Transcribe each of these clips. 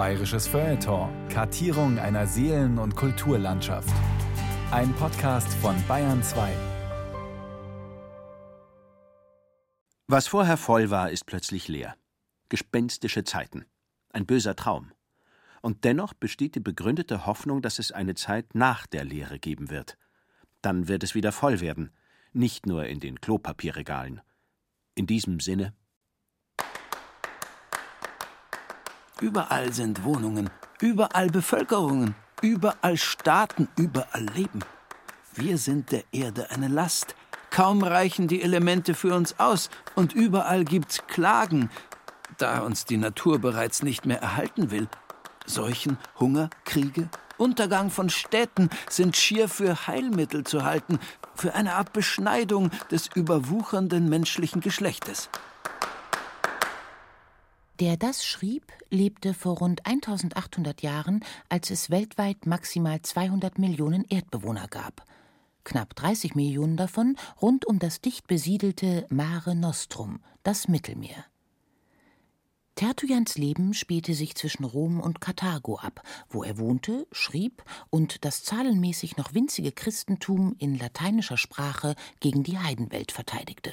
Bayerisches Feuilleton. Kartierung einer Seelen- und Kulturlandschaft. Ein Podcast von Bayern 2. Was vorher voll war, ist plötzlich leer. Gespenstische Zeiten. Ein böser Traum. Und dennoch besteht die begründete Hoffnung, dass es eine Zeit nach der Leere geben wird. Dann wird es wieder voll werden. Nicht nur in den Klopapierregalen. In diesem Sinne Überall sind Wohnungen, überall Bevölkerungen, überall Staaten, überall Leben. Wir sind der Erde eine Last. Kaum reichen die Elemente für uns aus und überall gibt's Klagen, da uns die Natur bereits nicht mehr erhalten will. Seuchen, Hunger, Kriege, Untergang von Städten sind schier für Heilmittel zu halten, für eine Art Beschneidung des überwuchernden menschlichen Geschlechtes. Der das schrieb, lebte vor rund 1800 Jahren, als es weltweit maximal 200 Millionen Erdbewohner gab. Knapp 30 Millionen davon rund um das dicht besiedelte Mare Nostrum, das Mittelmeer. Tertulians Leben spielte sich zwischen Rom und Karthago ab, wo er wohnte, schrieb und das zahlenmäßig noch winzige Christentum in lateinischer Sprache gegen die Heidenwelt verteidigte.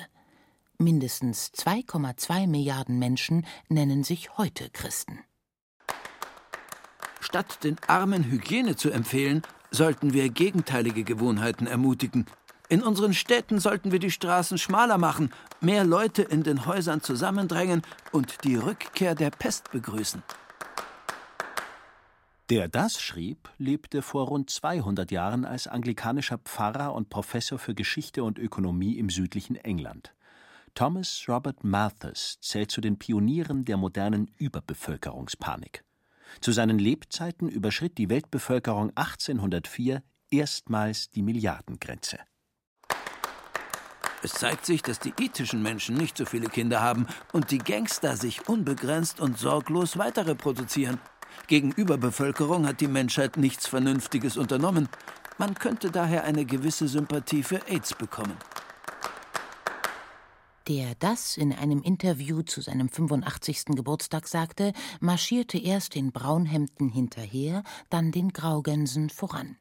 Mindestens 2,2 Milliarden Menschen nennen sich heute Christen. Statt den Armen Hygiene zu empfehlen, sollten wir gegenteilige Gewohnheiten ermutigen. In unseren Städten sollten wir die Straßen schmaler machen, mehr Leute in den Häusern zusammendrängen und die Rückkehr der Pest begrüßen. Der das schrieb, lebte vor rund 200 Jahren als anglikanischer Pfarrer und Professor für Geschichte und Ökonomie im südlichen England. Thomas Robert Malthus zählt zu den Pionieren der modernen Überbevölkerungspanik. Zu seinen Lebzeiten überschritt die Weltbevölkerung 1804 erstmals die Milliardengrenze. Es zeigt sich, dass die ethischen Menschen nicht so viele Kinder haben und die Gangster sich unbegrenzt und sorglos weiter reproduzieren. Gegen Überbevölkerung hat die Menschheit nichts Vernünftiges unternommen. Man könnte daher eine gewisse Sympathie für AIDS bekommen der das in einem Interview zu seinem 85. Geburtstag sagte, marschierte erst den Braunhemden hinterher, dann den Graugänsen voran.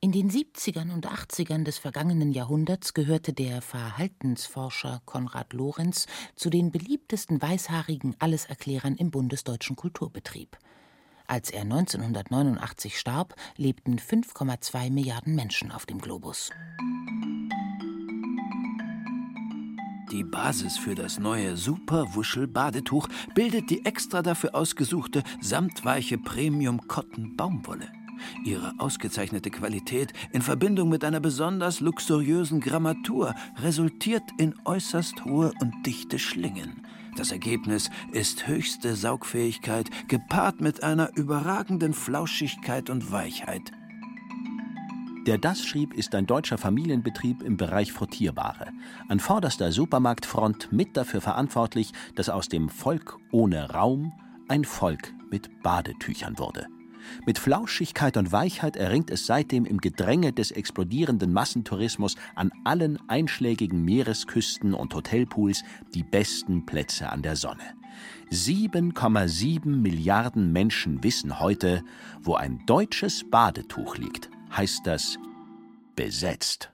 In den 70ern und 80ern des vergangenen Jahrhunderts gehörte der Verhaltensforscher Konrad Lorenz zu den beliebtesten weißhaarigen Alleserklärern im bundesdeutschen Kulturbetrieb. Als er 1989 starb, lebten 5,2 Milliarden Menschen auf dem Globus. Die Basis für das neue Super-Wuschel-Badetuch bildet die extra dafür ausgesuchte samtweiche Premium-Cotton-Baumwolle. Ihre ausgezeichnete Qualität in Verbindung mit einer besonders luxuriösen Grammatur resultiert in äußerst hohe und dichte Schlingen. Das Ergebnis ist höchste Saugfähigkeit gepaart mit einer überragenden Flauschigkeit und Weichheit. Der Das schrieb ist ein deutscher Familienbetrieb im Bereich Frottierware. An vorderster Supermarktfront mit dafür verantwortlich, dass aus dem Volk ohne Raum ein Volk mit Badetüchern wurde. Mit Flauschigkeit und Weichheit erringt es seitdem im Gedränge des explodierenden Massentourismus an allen einschlägigen Meeresküsten und Hotelpools die besten Plätze an der Sonne. 7,7 Milliarden Menschen wissen heute, wo ein deutsches Badetuch liegt heißt das besetzt.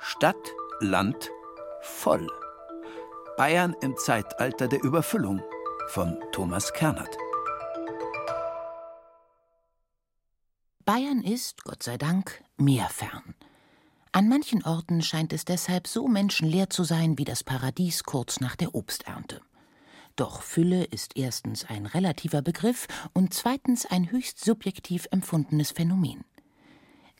Stadt, Land, voll. Bayern im Zeitalter der Überfüllung von Thomas Kernert. Bayern ist, Gott sei Dank, meerfern. An manchen Orten scheint es deshalb so menschenleer zu sein wie das Paradies kurz nach der Obsternte. Doch Fülle ist erstens ein relativer Begriff und zweitens ein höchst subjektiv empfundenes Phänomen.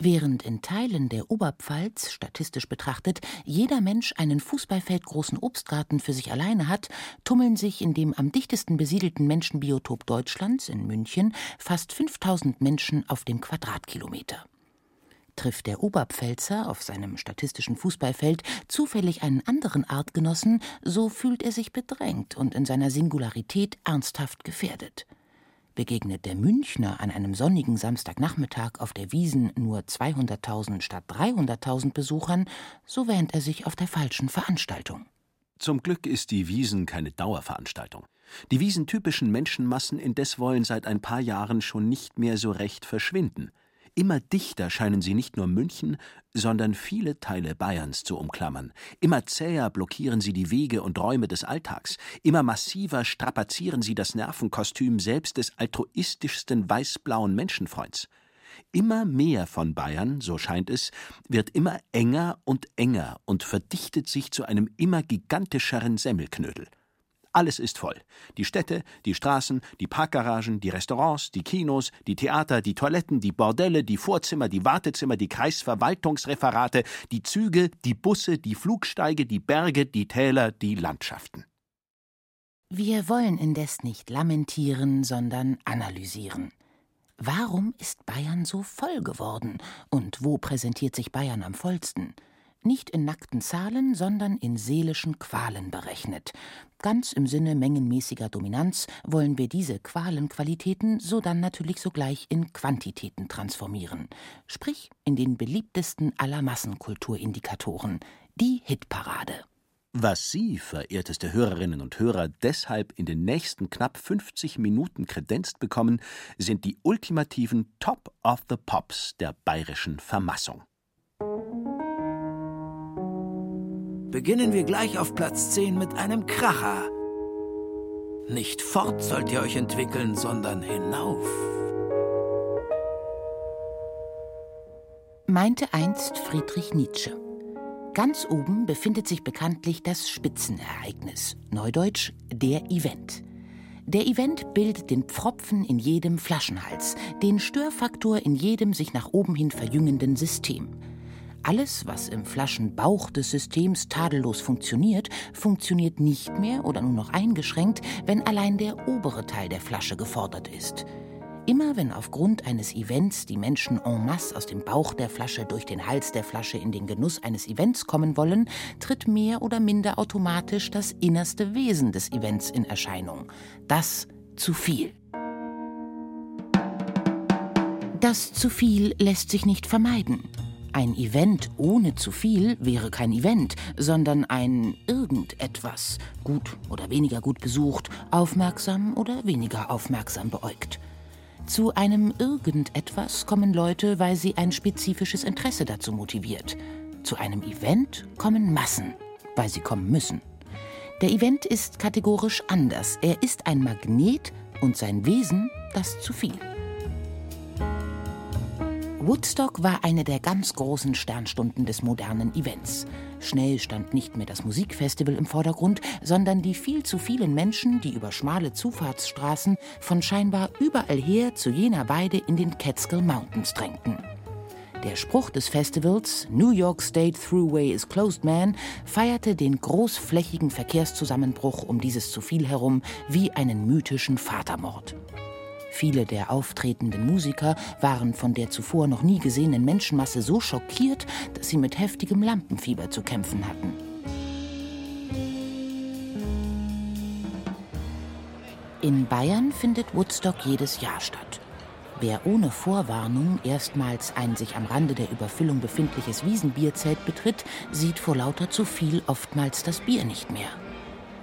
Während in Teilen der Oberpfalz, statistisch betrachtet, jeder Mensch einen fußballfeldgroßen Obstgarten für sich alleine hat, tummeln sich in dem am dichtesten besiedelten Menschenbiotop Deutschlands, in München, fast 5000 Menschen auf dem Quadratkilometer. Trifft der Oberpfälzer auf seinem statistischen Fußballfeld zufällig einen anderen Artgenossen, so fühlt er sich bedrängt und in seiner Singularität ernsthaft gefährdet. Begegnet der Münchner an einem sonnigen Samstagnachmittag auf der Wiesen nur 200.000 statt 300.000 Besuchern, so wähnt er sich auf der falschen Veranstaltung. Zum Glück ist die Wiesen keine Dauerveranstaltung. Die wiesentypischen Menschenmassen indes wollen seit ein paar Jahren schon nicht mehr so recht verschwinden. Immer dichter scheinen sie nicht nur München, sondern viele Teile Bayerns zu umklammern. Immer zäher blockieren sie die Wege und Räume des Alltags. Immer massiver strapazieren sie das Nervenkostüm selbst des altruistischsten weißblauen Menschenfreunds. Immer mehr von Bayern, so scheint es, wird immer enger und enger und verdichtet sich zu einem immer gigantischeren Semmelknödel. Alles ist voll. Die Städte, die Straßen, die Parkgaragen, die Restaurants, die Kinos, die Theater, die Toiletten, die Bordelle, die Vorzimmer, die Wartezimmer, die Kreisverwaltungsreferate, die Züge, die Busse, die Flugsteige, die Berge, die Täler, die Landschaften. Wir wollen indes nicht lamentieren, sondern analysieren. Warum ist Bayern so voll geworden und wo präsentiert sich Bayern am vollsten? Nicht in nackten Zahlen, sondern in seelischen Qualen berechnet. Ganz im Sinne mengenmäßiger Dominanz wollen wir diese Qualenqualitäten sodann natürlich sogleich in Quantitäten transformieren. Sprich in den beliebtesten aller Massenkulturindikatoren, die Hitparade. Was Sie, verehrteste Hörerinnen und Hörer, deshalb in den nächsten knapp 50 Minuten kredenzt bekommen, sind die ultimativen Top of the Pops der bayerischen Vermassung. Beginnen wir gleich auf Platz 10 mit einem Kracher. Nicht fort sollt ihr euch entwickeln, sondern hinauf. Meinte einst Friedrich Nietzsche. Ganz oben befindet sich bekanntlich das Spitzenereignis, neudeutsch der Event. Der Event bildet den Pfropfen in jedem Flaschenhals, den Störfaktor in jedem sich nach oben hin verjüngenden System. Alles, was im Flaschenbauch des Systems tadellos funktioniert, funktioniert nicht mehr oder nur noch eingeschränkt, wenn allein der obere Teil der Flasche gefordert ist. Immer wenn aufgrund eines Events die Menschen en masse aus dem Bauch der Flasche durch den Hals der Flasche in den Genuss eines Events kommen wollen, tritt mehr oder minder automatisch das innerste Wesen des Events in Erscheinung. Das zu viel. Das zu viel lässt sich nicht vermeiden. Ein Event ohne zu viel wäre kein Event, sondern ein irgendetwas, gut oder weniger gut besucht, aufmerksam oder weniger aufmerksam beäugt. Zu einem Irgendetwas kommen Leute, weil sie ein spezifisches Interesse dazu motiviert. Zu einem Event kommen Massen, weil sie kommen müssen. Der Event ist kategorisch anders. Er ist ein Magnet und sein Wesen das zu viel. Woodstock war eine der ganz großen Sternstunden des modernen Events. Schnell stand nicht mehr das Musikfestival im Vordergrund, sondern die viel zu vielen Menschen, die über schmale Zufahrtsstraßen von scheinbar überall her zu jener Weide in den Catskill Mountains drängten. Der Spruch des Festivals New York State Thruway is Closed Man feierte den großflächigen Verkehrszusammenbruch um dieses zu viel herum wie einen mythischen Vatermord. Viele der auftretenden Musiker waren von der zuvor noch nie gesehenen Menschenmasse so schockiert, dass sie mit heftigem Lampenfieber zu kämpfen hatten. In Bayern findet Woodstock jedes Jahr statt. Wer ohne Vorwarnung erstmals ein sich am Rande der Überfüllung befindliches Wiesenbierzelt betritt, sieht vor lauter zu viel oftmals das Bier nicht mehr.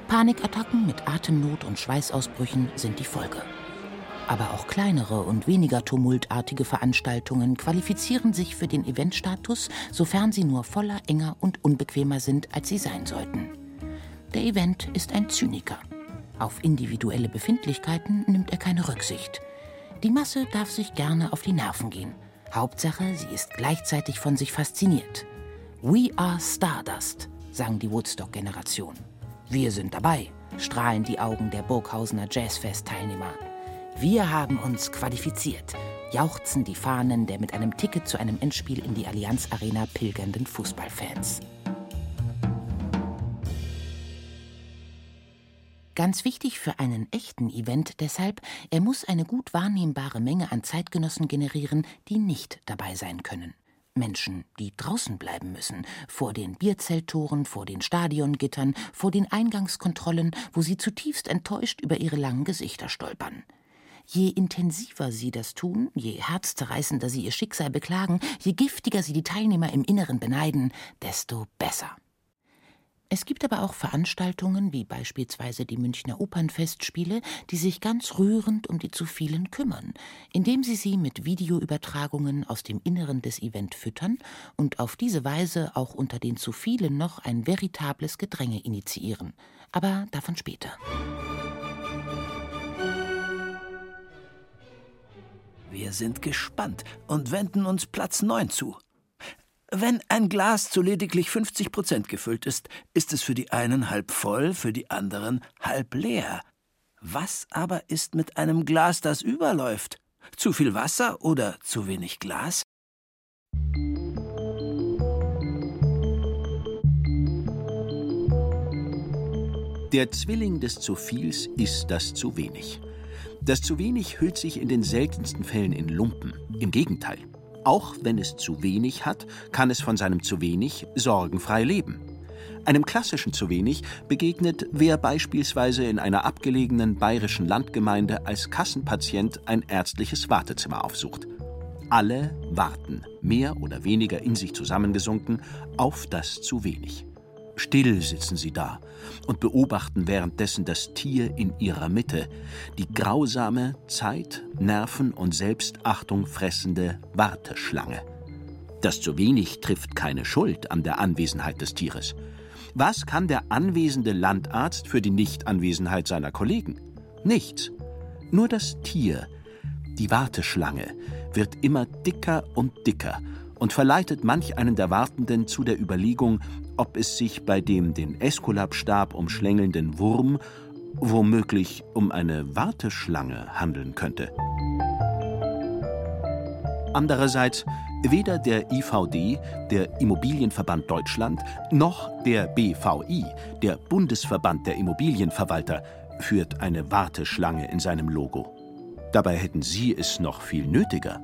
Panikattacken mit Atemnot und Schweißausbrüchen sind die Folge. Aber auch kleinere und weniger tumultartige Veranstaltungen qualifizieren sich für den Eventstatus, sofern sie nur voller, enger und unbequemer sind, als sie sein sollten. Der Event ist ein Zyniker. Auf individuelle Befindlichkeiten nimmt er keine Rücksicht. Die Masse darf sich gerne auf die Nerven gehen. Hauptsache, sie ist gleichzeitig von sich fasziniert. We are Stardust, sang die Woodstock-Generation. Wir sind dabei, strahlen die Augen der Burghausener Jazzfest-Teilnehmer. Wir haben uns qualifiziert, jauchzen die Fahnen der mit einem Ticket zu einem Endspiel in die Allianz Arena pilgernden Fußballfans. Ganz wichtig für einen echten Event deshalb, er muss eine gut wahrnehmbare Menge an Zeitgenossen generieren, die nicht dabei sein können. Menschen, die draußen bleiben müssen, vor den Bierzelttoren, vor den Stadiongittern, vor den Eingangskontrollen, wo sie zutiefst enttäuscht über ihre langen Gesichter stolpern. Je intensiver sie das tun, je herzzerreißender sie ihr Schicksal beklagen, je giftiger sie die Teilnehmer im Inneren beneiden, desto besser. Es gibt aber auch Veranstaltungen, wie beispielsweise die Münchner Opernfestspiele, die sich ganz rührend um die zu vielen kümmern, indem sie sie mit Videoübertragungen aus dem Inneren des Event füttern und auf diese Weise auch unter den zu vielen noch ein veritables Gedränge initiieren. Aber davon später. Wir sind gespannt und wenden uns Platz 9 zu. Wenn ein Glas zu lediglich 50 Prozent gefüllt ist, ist es für die einen halb voll, für die anderen halb leer. Was aber ist mit einem Glas, das überläuft? Zu viel Wasser oder zu wenig Glas? Der Zwilling des zu viels ist das zu wenig. Das zu wenig hüllt sich in den seltensten Fällen in Lumpen. Im Gegenteil. Auch wenn es zu wenig hat, kann es von seinem zu wenig sorgenfrei leben. Einem klassischen zu wenig begegnet, wer beispielsweise in einer abgelegenen bayerischen Landgemeinde als Kassenpatient ein ärztliches Wartezimmer aufsucht. Alle warten, mehr oder weniger in sich zusammengesunken, auf das zu wenig. Still sitzen sie da und beobachten währenddessen das Tier in ihrer Mitte, die grausame, Zeit, Nerven und Selbstachtung fressende Warteschlange. Das zu wenig trifft keine Schuld an der Anwesenheit des Tieres. Was kann der anwesende Landarzt für die Nichtanwesenheit seiner Kollegen? Nichts. Nur das Tier, die Warteschlange, wird immer dicker und dicker und verleitet manch einen der Wartenden zu der Überlegung, ob es sich bei dem den Eskulapstab umschlängelnden Wurm womöglich um eine Warteschlange handeln könnte. Andererseits weder der IVD, der Immobilienverband Deutschland, noch der BVI, der Bundesverband der Immobilienverwalter, führt eine Warteschlange in seinem Logo. Dabei hätten sie es noch viel nötiger.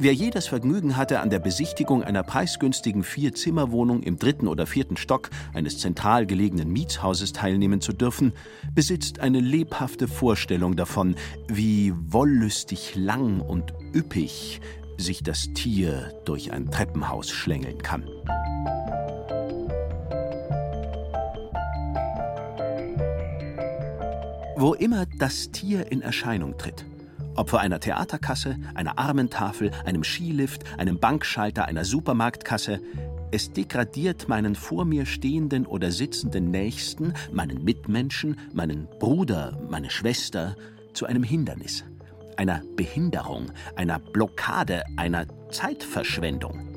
Wer je das Vergnügen hatte, an der Besichtigung einer preisgünstigen Vier-Zimmer-Wohnung im dritten oder vierten Stock eines zentral gelegenen Mietshauses teilnehmen zu dürfen, besitzt eine lebhafte Vorstellung davon, wie wollüstig lang und üppig sich das Tier durch ein Treppenhaus schlängeln kann. Wo immer das Tier in Erscheinung tritt, vor einer Theaterkasse, einer Armentafel, einem Skilift, einem Bankschalter, einer Supermarktkasse, es degradiert meinen vor mir stehenden oder sitzenden Nächsten, meinen Mitmenschen, meinen Bruder, meine Schwester zu einem Hindernis, einer Behinderung, einer Blockade, einer Zeitverschwendung.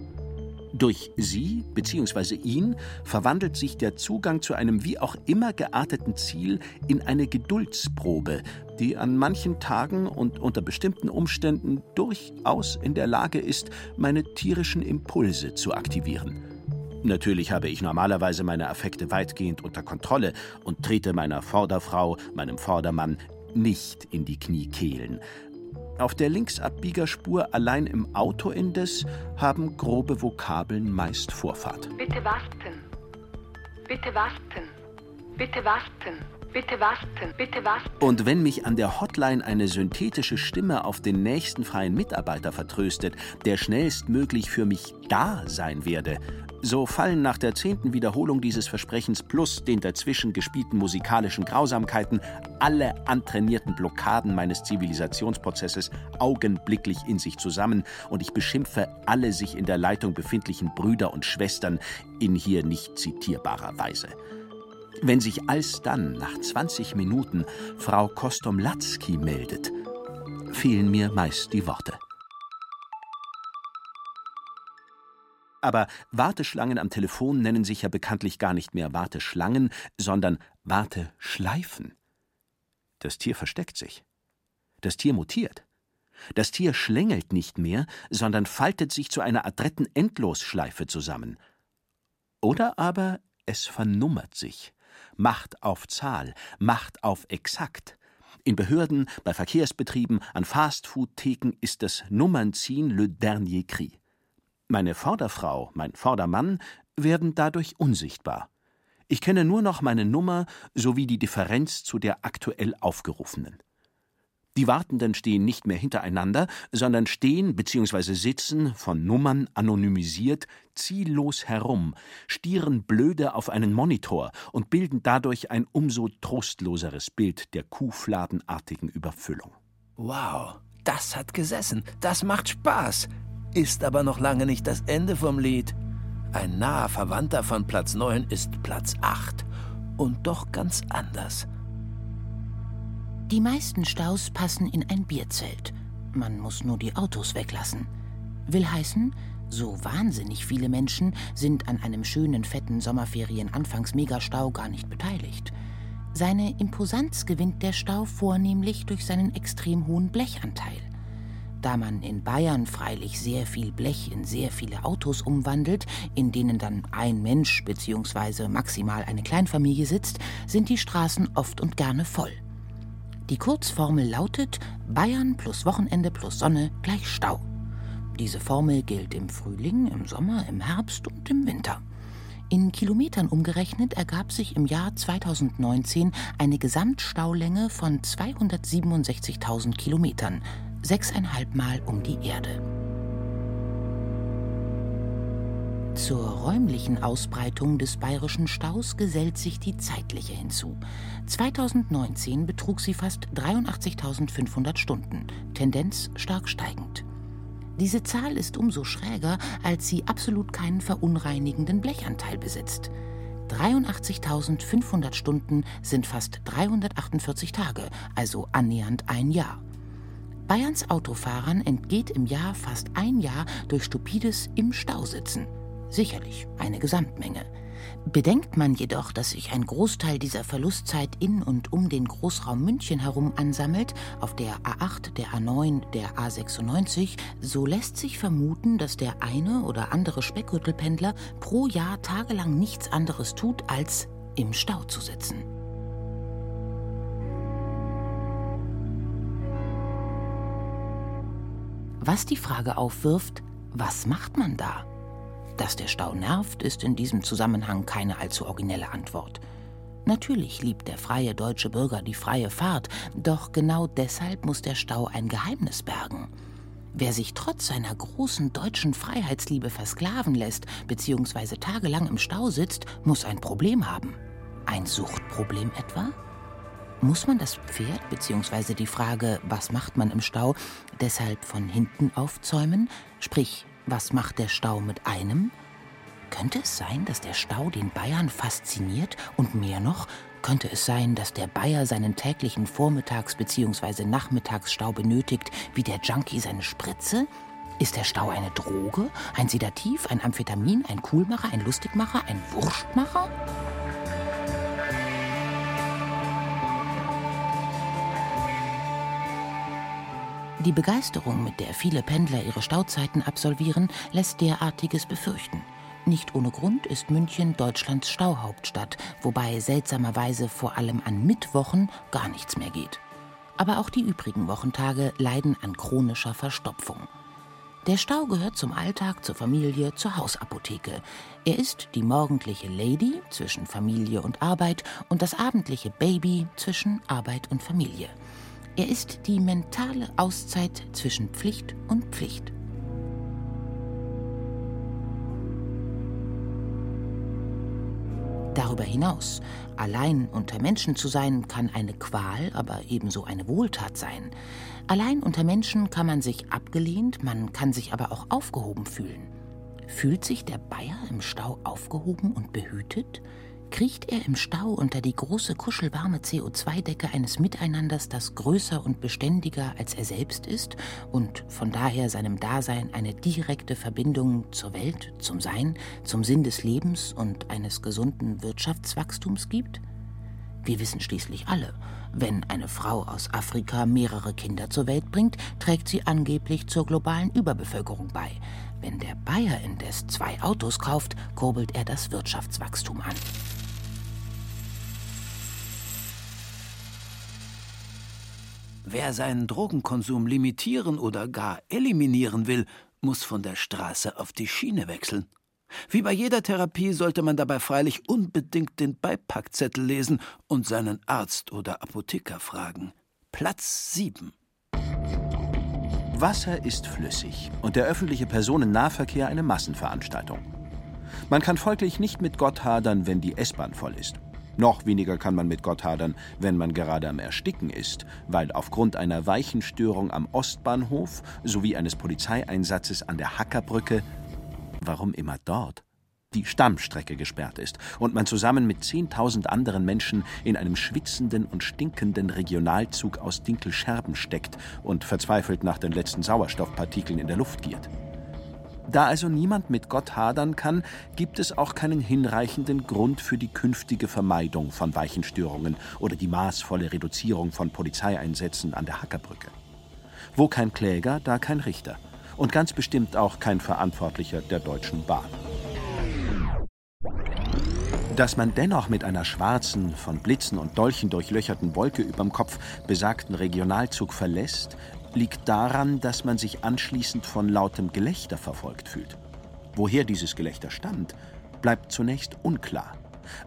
Durch sie bzw. ihn verwandelt sich der Zugang zu einem wie auch immer gearteten Ziel in eine Geduldsprobe, die an manchen Tagen und unter bestimmten Umständen durchaus in der Lage ist, meine tierischen Impulse zu aktivieren. Natürlich habe ich normalerweise meine Affekte weitgehend unter Kontrolle und trete meiner Vorderfrau, meinem Vordermann, nicht in die Kniekehlen. Auf der Linksabbiegerspur allein im Auto indes haben grobe Vokabeln meist Vorfahrt. Bitte warten. Bitte warten. Bitte warten. Bitte warten, bitte warten. Und wenn mich an der Hotline eine synthetische Stimme auf den nächsten freien Mitarbeiter vertröstet, der schnellstmöglich für mich da sein werde, so fallen nach der zehnten Wiederholung dieses Versprechens plus den dazwischen gespielten musikalischen Grausamkeiten alle antrainierten Blockaden meines Zivilisationsprozesses augenblicklich in sich zusammen und ich beschimpfe alle sich in der Leitung befindlichen Brüder und Schwestern in hier nicht zitierbarer Weise. Wenn sich alsdann nach 20 Minuten Frau Kostomlatzki meldet, fehlen mir meist die Worte. Aber Warteschlangen am Telefon nennen sich ja bekanntlich gar nicht mehr Warteschlangen, sondern Warteschleifen. Das Tier versteckt sich. Das Tier mutiert. Das Tier schlängelt nicht mehr, sondern faltet sich zu einer adretten Endlosschleife zusammen. Oder aber es vernummert sich Macht auf Zahl, Macht auf Exakt. In Behörden, bei Verkehrsbetrieben, an Fastfood-Theken ist das Nummernziehen le dernier cri. Meine Vorderfrau, mein Vordermann werden dadurch unsichtbar. Ich kenne nur noch meine Nummer sowie die Differenz zu der aktuell aufgerufenen. Die Wartenden stehen nicht mehr hintereinander, sondern stehen bzw. sitzen, von Nummern anonymisiert, ziellos herum, stieren blöde auf einen Monitor und bilden dadurch ein umso trostloseres Bild der kuhfladenartigen Überfüllung. Wow, das hat gesessen, das macht Spaß, ist aber noch lange nicht das Ende vom Lied. Ein naher Verwandter von Platz 9 ist Platz 8 und doch ganz anders. Die meisten Staus passen in ein Bierzelt. Man muss nur die Autos weglassen. Will heißen, so wahnsinnig viele Menschen sind an einem schönen, fetten Sommerferien-Anfangs-Megastau gar nicht beteiligt. Seine Imposanz gewinnt der Stau vornehmlich durch seinen extrem hohen Blechanteil. Da man in Bayern freilich sehr viel Blech in sehr viele Autos umwandelt, in denen dann ein Mensch bzw. maximal eine Kleinfamilie sitzt, sind die Straßen oft und gerne voll. Die Kurzformel lautet Bayern plus Wochenende plus Sonne gleich Stau. Diese Formel gilt im Frühling, im Sommer, im Herbst und im Winter. In Kilometern umgerechnet ergab sich im Jahr 2019 eine Gesamtstaulänge von 267.000 Kilometern, sechseinhalb Mal um die Erde. Zur räumlichen Ausbreitung des bayerischen Staus gesellt sich die zeitliche hinzu. 2019 betrug sie fast 83.500 Stunden, Tendenz stark steigend. Diese Zahl ist umso schräger, als sie absolut keinen verunreinigenden Blechanteil besitzt. 83.500 Stunden sind fast 348 Tage, also annähernd ein Jahr. Bayerns Autofahrern entgeht im Jahr fast ein Jahr durch stupides im Stau sitzen sicherlich eine Gesamtmenge. Bedenkt man jedoch, dass sich ein Großteil dieser Verlustzeit in und um den Großraum München herum ansammelt, auf der A8, der A9, der A96, so lässt sich vermuten, dass der eine oder andere Speckgürtelpendler pro Jahr tagelang nichts anderes tut, als im Stau zu sitzen. Was die Frage aufwirft, was macht man da? Dass der Stau nervt, ist in diesem Zusammenhang keine allzu originelle Antwort. Natürlich liebt der freie deutsche Bürger die freie Fahrt, doch genau deshalb muss der Stau ein Geheimnis bergen. Wer sich trotz seiner großen deutschen Freiheitsliebe versklaven lässt bzw. tagelang im Stau sitzt, muss ein Problem haben. Ein Suchtproblem etwa? Muss man das Pferd bzw. die Frage, was macht man im Stau, deshalb von hinten aufzäumen, sprich was macht der Stau mit einem? Könnte es sein, dass der Stau den Bayern fasziniert und mehr noch, könnte es sein, dass der Bayer seinen täglichen Vormittags- bzw. Nachmittagsstau benötigt, wie der Junkie seine Spritze? Ist der Stau eine Droge, ein Sedativ, ein Amphetamin, ein Coolmacher, ein Lustigmacher, ein Wurstmacher? Die Begeisterung, mit der viele Pendler ihre Stauzeiten absolvieren, lässt derartiges befürchten. Nicht ohne Grund ist München Deutschlands Stauhauptstadt, wobei seltsamerweise vor allem an Mittwochen gar nichts mehr geht. Aber auch die übrigen Wochentage leiden an chronischer Verstopfung. Der Stau gehört zum Alltag, zur Familie, zur Hausapotheke. Er ist die morgendliche Lady zwischen Familie und Arbeit und das abendliche Baby zwischen Arbeit und Familie. Er ist die mentale Auszeit zwischen Pflicht und Pflicht. Darüber hinaus, allein unter Menschen zu sein, kann eine Qual, aber ebenso eine Wohltat sein. Allein unter Menschen kann man sich abgelehnt, man kann sich aber auch aufgehoben fühlen. Fühlt sich der Bayer im Stau aufgehoben und behütet? Kriecht er im Stau unter die große kuschelwarme CO2-Decke eines Miteinanders, das größer und beständiger als er selbst ist und von daher seinem Dasein eine direkte Verbindung zur Welt, zum Sein, zum Sinn des Lebens und eines gesunden Wirtschaftswachstums gibt? Wir wissen schließlich alle, wenn eine Frau aus Afrika mehrere Kinder zur Welt bringt, trägt sie angeblich zur globalen Überbevölkerung bei. Wenn der Bayer indes zwei Autos kauft, kurbelt er das Wirtschaftswachstum an. Wer seinen Drogenkonsum limitieren oder gar eliminieren will, muss von der Straße auf die Schiene wechseln. Wie bei jeder Therapie sollte man dabei freilich unbedingt den Beipackzettel lesen und seinen Arzt oder Apotheker fragen. Platz 7. Wasser ist flüssig und der öffentliche Personennahverkehr eine Massenveranstaltung. Man kann folglich nicht mit Gott hadern, wenn die S-Bahn voll ist. Noch weniger kann man mit Gott hadern, wenn man gerade am Ersticken ist, weil aufgrund einer Weichenstörung am Ostbahnhof sowie eines Polizeieinsatzes an der Hackerbrücke, warum immer dort, die Stammstrecke gesperrt ist und man zusammen mit 10.000 anderen Menschen in einem schwitzenden und stinkenden Regionalzug aus Dinkelscherben steckt und verzweifelt nach den letzten Sauerstoffpartikeln in der Luft giert. Da also niemand mit Gott hadern kann, gibt es auch keinen hinreichenden Grund für die künftige Vermeidung von Weichenstörungen oder die maßvolle Reduzierung von Polizeieinsätzen an der Hackerbrücke. Wo kein Kläger, da kein Richter. Und ganz bestimmt auch kein Verantwortlicher der Deutschen Bahn. Dass man dennoch mit einer schwarzen, von Blitzen und Dolchen durchlöcherten Wolke überm Kopf besagten Regionalzug verlässt, liegt daran, dass man sich anschließend von lautem Gelächter verfolgt fühlt. Woher dieses Gelächter stammt, bleibt zunächst unklar.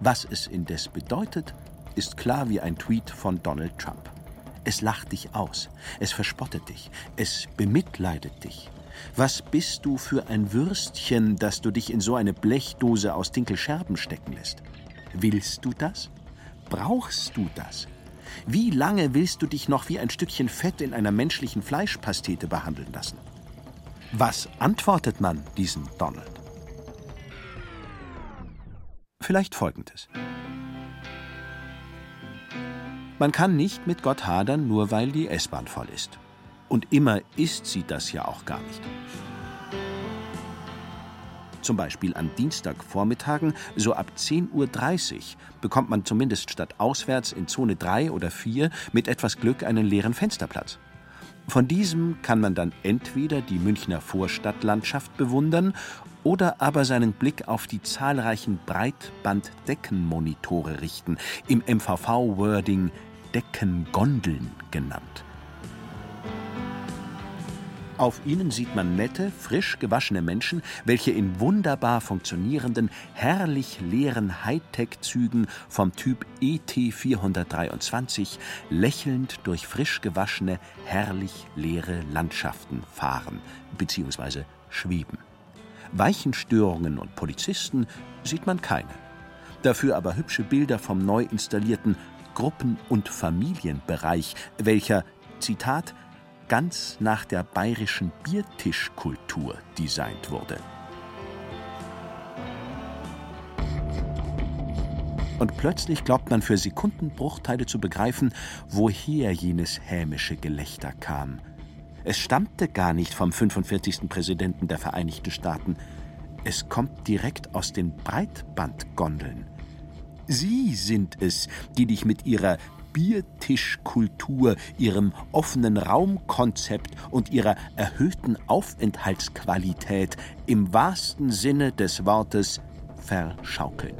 Was es indes bedeutet, ist klar wie ein Tweet von Donald Trump. Es lacht dich aus, es verspottet dich, es bemitleidet dich. Was bist du für ein Würstchen, dass du dich in so eine Blechdose aus Dinkelscherben stecken lässt? Willst du das? Brauchst du das? Wie lange willst du dich noch wie ein Stückchen Fett in einer menschlichen Fleischpastete behandeln lassen? Was antwortet man diesem Donald? Vielleicht folgendes. Man kann nicht mit Gott hadern, nur weil die S-Bahn voll ist. Und immer ist sie das ja auch gar nicht zum Beispiel an Dienstagvormittagen, so ab 10.30 Uhr bekommt man zumindest statt auswärts in Zone 3 oder 4 mit etwas Glück einen leeren Fensterplatz. Von diesem kann man dann entweder die Münchner Vorstadtlandschaft bewundern oder aber seinen Blick auf die zahlreichen Breitbanddeckenmonitore richten, im MVV-Wording Deckengondeln genannt. Auf ihnen sieht man nette, frisch gewaschene Menschen, welche in wunderbar funktionierenden, herrlich leeren Hightech-Zügen vom Typ ET 423 lächelnd durch frisch gewaschene, herrlich leere Landschaften fahren bzw. schweben. Weichenstörungen und Polizisten sieht man keine. Dafür aber hübsche Bilder vom neu installierten Gruppen- und Familienbereich, welcher, Zitat, ganz nach der bayerischen Biertischkultur designt wurde. Und plötzlich glaubt man für Sekundenbruchteile zu begreifen, woher jenes hämische Gelächter kam. Es stammte gar nicht vom 45. Präsidenten der Vereinigten Staaten. Es kommt direkt aus den Breitbandgondeln. Sie sind es, die dich mit ihrer Biertischkultur, ihrem offenen Raumkonzept und ihrer erhöhten Aufenthaltsqualität im wahrsten Sinne des Wortes verschaukeln.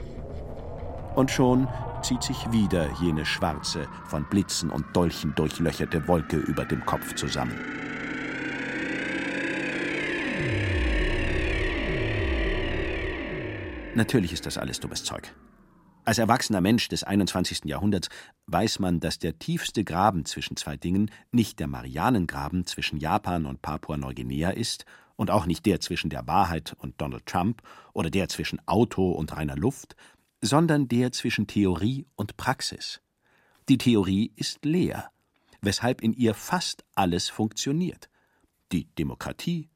Und schon zieht sich wieder jene schwarze, von Blitzen und Dolchen durchlöcherte Wolke über dem Kopf zusammen. Natürlich ist das alles dummes Zeug. Als erwachsener Mensch des 21. Jahrhunderts weiß man, dass der tiefste Graben zwischen zwei Dingen nicht der Marianengraben zwischen Japan und Papua-Neuguinea ist und auch nicht der zwischen der Wahrheit und Donald Trump oder der zwischen Auto und reiner Luft, sondern der zwischen Theorie und Praxis. Die Theorie ist leer, weshalb in ihr fast alles funktioniert. Die Demokratie,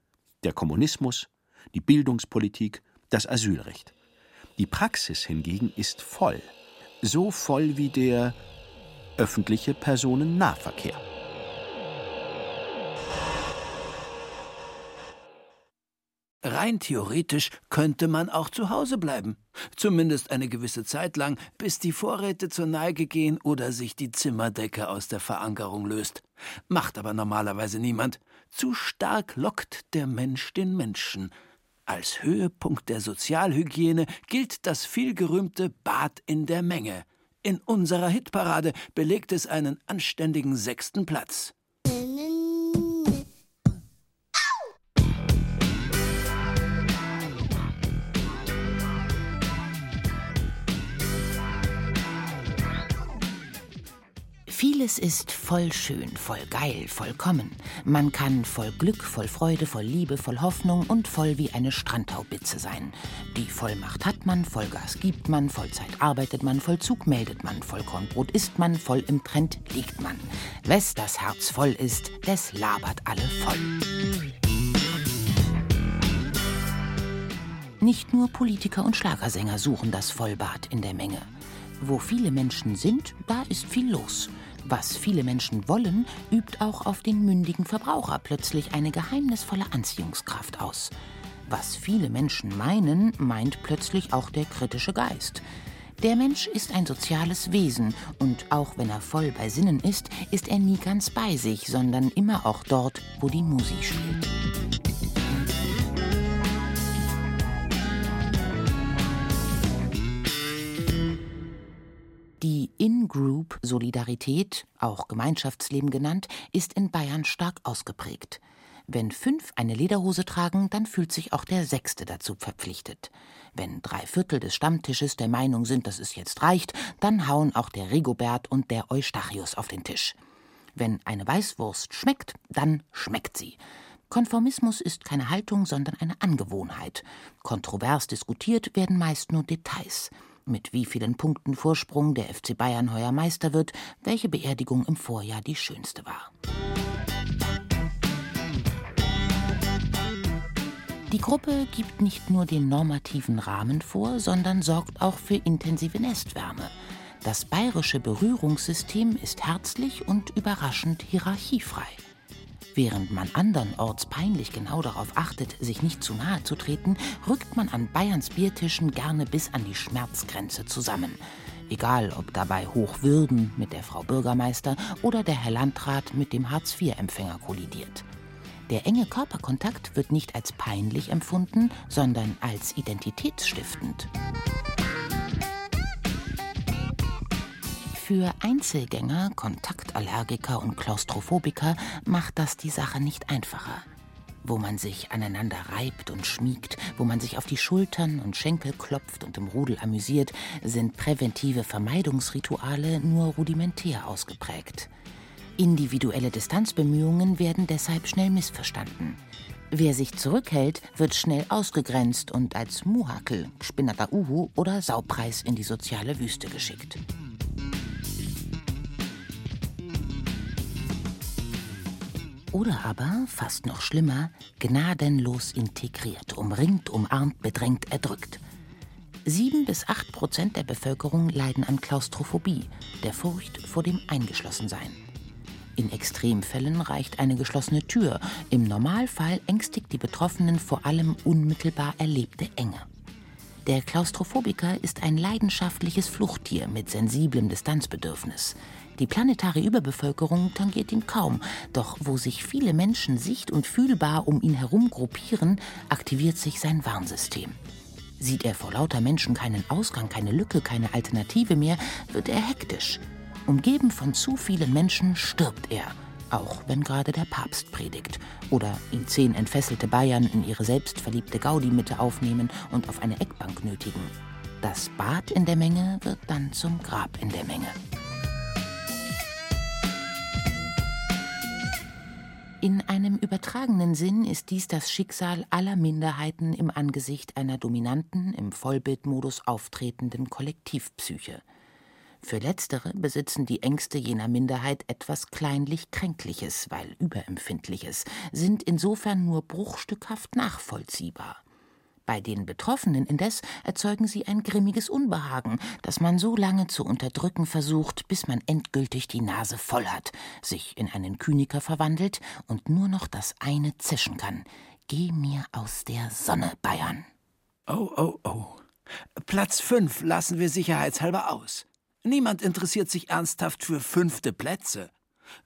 der Kommunismus, die Bildungspolitik, das Asylrecht. Die Praxis hingegen ist voll, so voll wie der öffentliche Personennahverkehr. Rein theoretisch könnte man auch zu Hause bleiben. Zumindest eine gewisse Zeit lang, bis die Vorräte zur Neige gehen oder sich die Zimmerdecke aus der Verankerung löst. Macht aber normalerweise niemand. Zu stark lockt der Mensch den Menschen. Als Höhepunkt der Sozialhygiene gilt das vielgerühmte Bad in der Menge. In unserer Hitparade belegt es einen anständigen sechsten Platz. Vieles ist voll schön, voll geil, vollkommen. Man kann voll Glück, voll Freude, voll Liebe, voll Hoffnung und voll wie eine Strandtaubitze sein. Die Vollmacht hat man, Vollgas gibt man, Vollzeit arbeitet man, Vollzug meldet man, Vollkornbrot isst man, voll im Trend liegt man. Wes das Herz voll ist, des labert alle voll. Nicht nur Politiker und Schlagersänger suchen das Vollbad in der Menge. Wo viele Menschen sind, da ist viel los. Was viele Menschen wollen, übt auch auf den mündigen Verbraucher plötzlich eine geheimnisvolle Anziehungskraft aus. Was viele Menschen meinen, meint plötzlich auch der kritische Geist. Der Mensch ist ein soziales Wesen und auch wenn er voll bei Sinnen ist, ist er nie ganz bei sich, sondern immer auch dort, wo die Musik spielt. In-Group-Solidarität, auch Gemeinschaftsleben genannt, ist in Bayern stark ausgeprägt. Wenn fünf eine Lederhose tragen, dann fühlt sich auch der Sechste dazu verpflichtet. Wenn drei Viertel des Stammtisches der Meinung sind, dass es jetzt reicht, dann hauen auch der Rigobert und der Eustachius auf den Tisch. Wenn eine Weißwurst schmeckt, dann schmeckt sie. Konformismus ist keine Haltung, sondern eine Angewohnheit. Kontrovers diskutiert werden meist nur Details mit wie vielen Punkten Vorsprung der FC Bayern heuer Meister wird, welche Beerdigung im Vorjahr die schönste war. Die Gruppe gibt nicht nur den normativen Rahmen vor, sondern sorgt auch für intensive Nestwärme. Das bayerische Berührungssystem ist herzlich und überraschend hierarchiefrei. Während man andernorts peinlich genau darauf achtet, sich nicht zu nahe zu treten, rückt man an Bayerns Biertischen gerne bis an die Schmerzgrenze zusammen. Egal, ob dabei Hochwürden mit der Frau Bürgermeister oder der Herr Landrat mit dem Hartz-IV-Empfänger kollidiert. Der enge Körperkontakt wird nicht als peinlich empfunden, sondern als identitätsstiftend. Für Einzelgänger, Kontaktallergiker und Klaustrophobiker macht das die Sache nicht einfacher. Wo man sich aneinander reibt und schmiegt, wo man sich auf die Schultern und Schenkel klopft und im Rudel amüsiert, sind präventive Vermeidungsrituale nur rudimentär ausgeprägt. Individuelle Distanzbemühungen werden deshalb schnell missverstanden. Wer sich zurückhält, wird schnell ausgegrenzt und als Muhakel, Spinnater Uhu oder Saupreis in die soziale Wüste geschickt. Oder aber, fast noch schlimmer, gnadenlos integriert, umringt, umarmt, bedrängt, erdrückt. Sieben bis acht Prozent der Bevölkerung leiden an Klaustrophobie, der Furcht vor dem Eingeschlossensein. In Extremfällen reicht eine geschlossene Tür. Im Normalfall ängstigt die Betroffenen vor allem unmittelbar erlebte Enge. Der Klaustrophobiker ist ein leidenschaftliches Fluchttier mit sensiblem Distanzbedürfnis. Die planetare Überbevölkerung tangiert ihn kaum, doch wo sich viele Menschen sicht- und fühlbar um ihn herum gruppieren, aktiviert sich sein Warnsystem. Sieht er vor lauter Menschen keinen Ausgang, keine Lücke, keine Alternative mehr, wird er hektisch. Umgeben von zu vielen Menschen stirbt er, auch wenn gerade der Papst predigt oder ihn zehn entfesselte Bayern in ihre selbstverliebte Gaudi-Mitte aufnehmen und auf eine Eckbank nötigen. Das Bad in der Menge wird dann zum Grab in der Menge. In einem übertragenen Sinn ist dies das Schicksal aller Minderheiten im Angesicht einer dominanten, im Vollbildmodus auftretenden Kollektivpsyche. Für letztere besitzen die Ängste jener Minderheit etwas kleinlich Kränkliches, weil Überempfindliches, sind insofern nur bruchstückhaft nachvollziehbar. Bei den Betroffenen indes erzeugen sie ein grimmiges Unbehagen, das man so lange zu unterdrücken versucht, bis man endgültig die Nase voll hat, sich in einen Kyniker verwandelt und nur noch das eine zischen kann. Geh mir aus der Sonne, Bayern. Oh, oh, oh. Platz fünf lassen wir sicherheitshalber aus. Niemand interessiert sich ernsthaft für fünfte Plätze.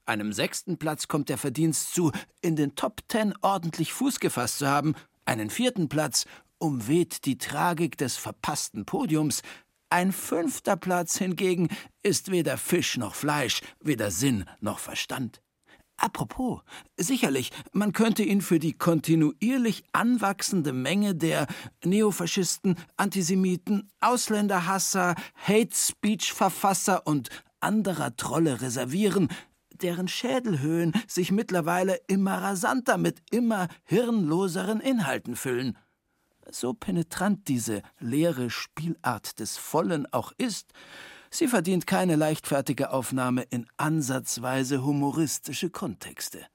Einem sechsten Platz kommt der Verdienst zu, in den Top Ten ordentlich Fuß gefasst zu haben, einen vierten Platz umweht die Tragik des verpassten Podiums, ein fünfter Platz hingegen ist weder Fisch noch Fleisch, weder Sinn noch Verstand. Apropos, sicherlich, man könnte ihn für die kontinuierlich anwachsende Menge der Neofaschisten, Antisemiten, Ausländerhasser, Hate-Speech-Verfasser und anderer Trolle reservieren, deren Schädelhöhen sich mittlerweile immer rasanter mit immer hirnloseren Inhalten füllen. So penetrant diese leere Spielart des Vollen auch ist, sie verdient keine leichtfertige Aufnahme in ansatzweise humoristische Kontexte.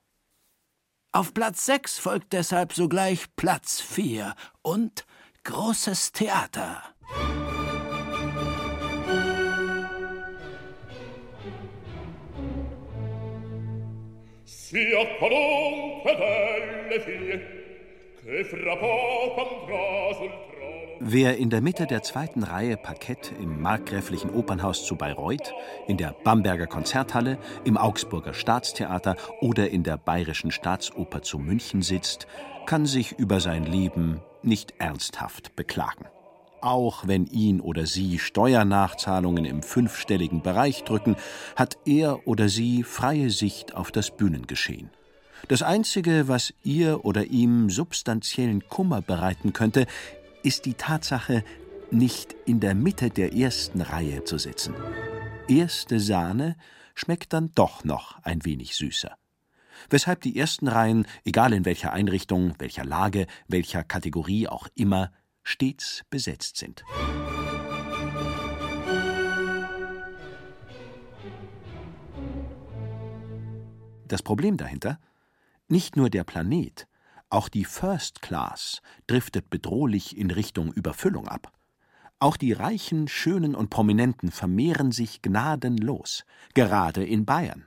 Auf Platz 6 folgt deshalb sogleich Platz 4 und Großes Theater. sia qualunque delle figlie Wer in der Mitte der zweiten Reihe Parkett im Markgräflichen Opernhaus zu Bayreuth, in der Bamberger Konzerthalle, im Augsburger Staatstheater oder in der Bayerischen Staatsoper zu München sitzt, kann sich über sein Leben nicht ernsthaft beklagen. Auch wenn ihn oder sie Steuernachzahlungen im fünfstelligen Bereich drücken, hat er oder sie freie Sicht auf das Bühnengeschehen. Das Einzige, was ihr oder ihm substanziellen Kummer bereiten könnte, ist die Tatsache, nicht in der Mitte der ersten Reihe zu sitzen. Erste Sahne schmeckt dann doch noch ein wenig süßer. Weshalb die ersten Reihen, egal in welcher Einrichtung, welcher Lage, welcher Kategorie auch immer, stets besetzt sind. Das Problem dahinter? Nicht nur der Planet, auch die First Class driftet bedrohlich in Richtung Überfüllung ab. Auch die Reichen, Schönen und Prominenten vermehren sich gnadenlos, gerade in Bayern.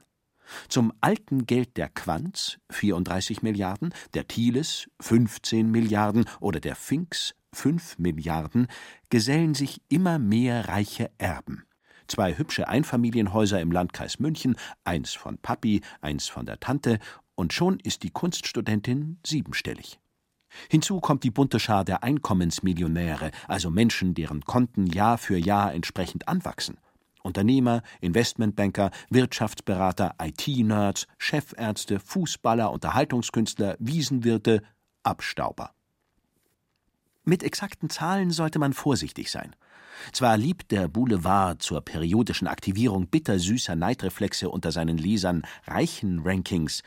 Zum alten Geld der Quanz 34 Milliarden, der Thieles 15 Milliarden oder der Finks 5 Milliarden gesellen sich immer mehr reiche Erben. Zwei hübsche Einfamilienhäuser im Landkreis München, eins von Papi, eins von der Tante, und schon ist die Kunststudentin siebenstellig. Hinzu kommt die bunte Schar der Einkommensmillionäre, also Menschen, deren Konten Jahr für Jahr entsprechend anwachsen. Unternehmer, Investmentbanker, Wirtschaftsberater, IT-Nerds, Chefärzte, Fußballer, Unterhaltungskünstler, Wiesenwirte, Abstauber. Mit exakten Zahlen sollte man vorsichtig sein. Zwar liebt der Boulevard zur periodischen Aktivierung bittersüßer Neidreflexe unter seinen Lesern reichen Rankings,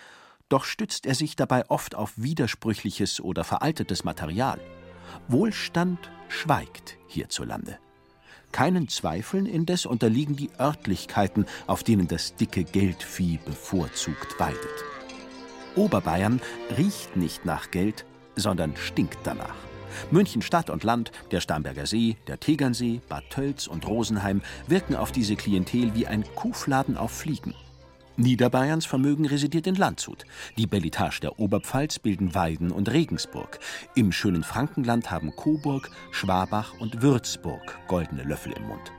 doch stützt er sich dabei oft auf widersprüchliches oder veraltetes Material. Wohlstand schweigt hierzulande. Keinen Zweifeln indes unterliegen die Örtlichkeiten, auf denen das dicke Geldvieh bevorzugt weidet. Oberbayern riecht nicht nach Geld, sondern stinkt danach. München Stadt und Land, der Starnberger See, der Tegernsee, Bad Tölz und Rosenheim wirken auf diese Klientel wie ein Kuhfladen auf Fliegen. Niederbayerns Vermögen residiert in Landshut. Die Bellitage der Oberpfalz bilden Weiden und Regensburg. Im schönen Frankenland haben Coburg, Schwabach und Würzburg goldene Löffel im Mund.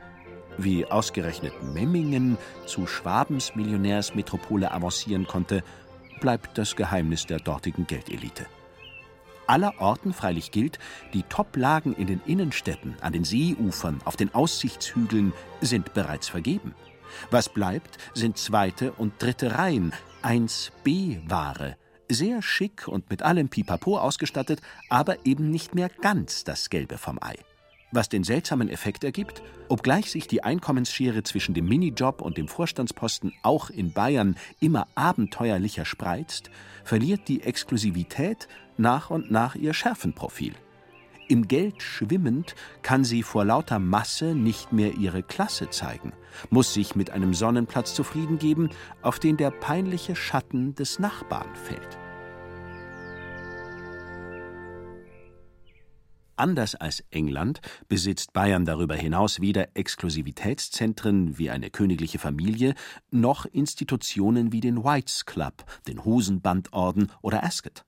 Wie ausgerechnet Memmingen zu Schwabens Millionärsmetropole avancieren konnte, bleibt das Geheimnis der dortigen Geldelite. Aller Orten freilich gilt, die Toplagen in den Innenstädten, an den Seeufern, auf den Aussichtshügeln sind bereits vergeben. Was bleibt, sind zweite und dritte Reihen, 1B-Ware, sehr schick und mit allem Pipapo ausgestattet, aber eben nicht mehr ganz das Gelbe vom Ei. Was den seltsamen Effekt ergibt, obgleich sich die Einkommensschere zwischen dem Minijob und dem Vorstandsposten auch in Bayern immer abenteuerlicher spreizt, verliert die Exklusivität nach und nach ihr Schärfenprofil. Im Geld schwimmend kann sie vor lauter Masse nicht mehr ihre Klasse zeigen, muss sich mit einem Sonnenplatz zufrieden geben, auf den der peinliche Schatten des Nachbarn fällt. Anders als England besitzt Bayern darüber hinaus weder Exklusivitätszentren wie eine königliche Familie noch Institutionen wie den Whites Club, den Hosenbandorden oder Ascot.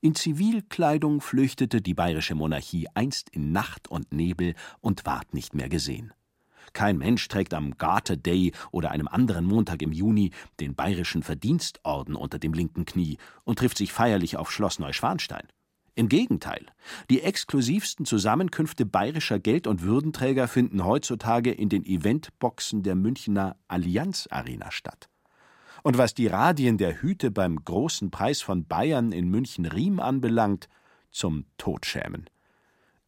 In Zivilkleidung flüchtete die bayerische Monarchie einst in Nacht und Nebel und ward nicht mehr gesehen. Kein Mensch trägt am Garter Day oder einem anderen Montag im Juni den bayerischen Verdienstorden unter dem linken Knie und trifft sich feierlich auf Schloss Neuschwanstein. Im Gegenteil, die exklusivsten Zusammenkünfte bayerischer Geld- und Würdenträger finden heutzutage in den Eventboxen der Münchner Allianz Arena statt. Und was die Radien der Hüte beim großen Preis von Bayern in München-Riem anbelangt, zum Totschämen.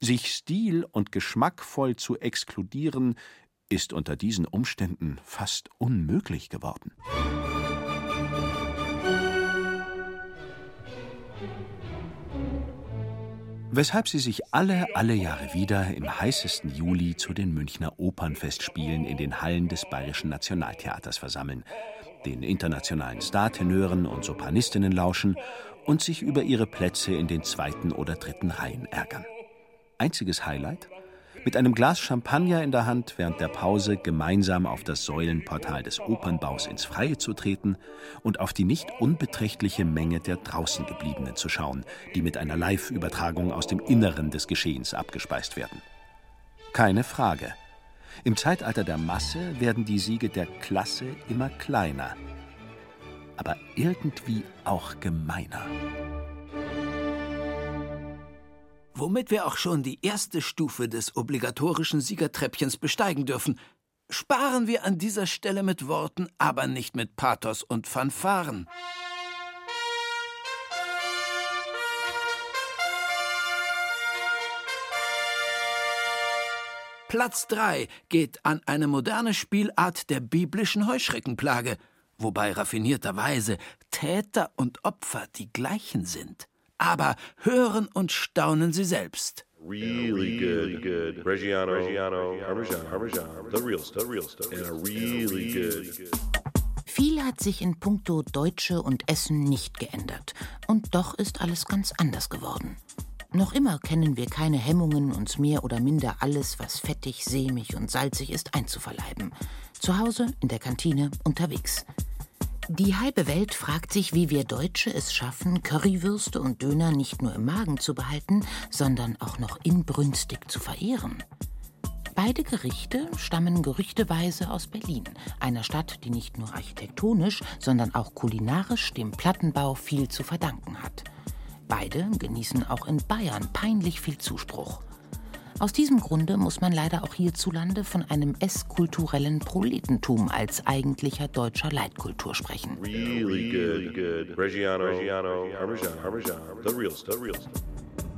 Sich stil- und geschmackvoll zu exkludieren, ist unter diesen Umständen fast unmöglich geworden. Weshalb sie sich alle, alle Jahre wieder im heißesten Juli zu den Münchner Opernfestspielen in den Hallen des Bayerischen Nationaltheaters versammeln, den internationalen Startenören und Sopranistinnen lauschen und sich über ihre Plätze in den zweiten oder dritten Reihen ärgern. Einziges Highlight? Mit einem Glas Champagner in der Hand während der Pause gemeinsam auf das Säulenportal des Opernbaus ins Freie zu treten und auf die nicht unbeträchtliche Menge der draußen gebliebenen zu schauen, die mit einer Live-Übertragung aus dem Inneren des Geschehens abgespeist werden. Keine Frage. Im Zeitalter der Masse werden die Siege der Klasse immer kleiner, aber irgendwie auch gemeiner. Womit wir auch schon die erste Stufe des obligatorischen Siegertreppchens besteigen dürfen, sparen wir an dieser Stelle mit Worten, aber nicht mit Pathos und Fanfaren. Platz 3 geht an eine moderne Spielart der biblischen Heuschreckenplage, wobei raffinierterweise Täter und Opfer die gleichen sind. Aber hören und staunen Sie selbst. Really good, good. Reggiano, Reggiano, Parmesan, Parmesan, the real stuff, the real stuff, and really good. Viel hat sich in puncto Deutsche und Essen nicht geändert. Und doch ist alles ganz anders geworden. Noch immer kennen wir keine Hemmungen, uns mehr oder minder alles, was fettig, sämig und salzig ist, einzuverleiben. Zu Hause, in der Kantine, unterwegs. Die halbe Welt fragt sich, wie wir Deutsche es schaffen, Currywürste und Döner nicht nur im Magen zu behalten, sondern auch noch inbrünstig zu verehren. Beide Gerichte stammen gerüchteweise aus Berlin, einer Stadt, die nicht nur architektonisch, sondern auch kulinarisch dem Plattenbau viel zu verdanken hat. Beide genießen auch in Bayern peinlich viel Zuspruch. Aus diesem Grunde muss man leider auch hierzulande von einem esskulturellen Proletentum als eigentlicher deutscher Leitkultur sprechen. Really good, good. Reggiano, Reggiano, Parmesan, Parmesan, the real stuff, the real stuff.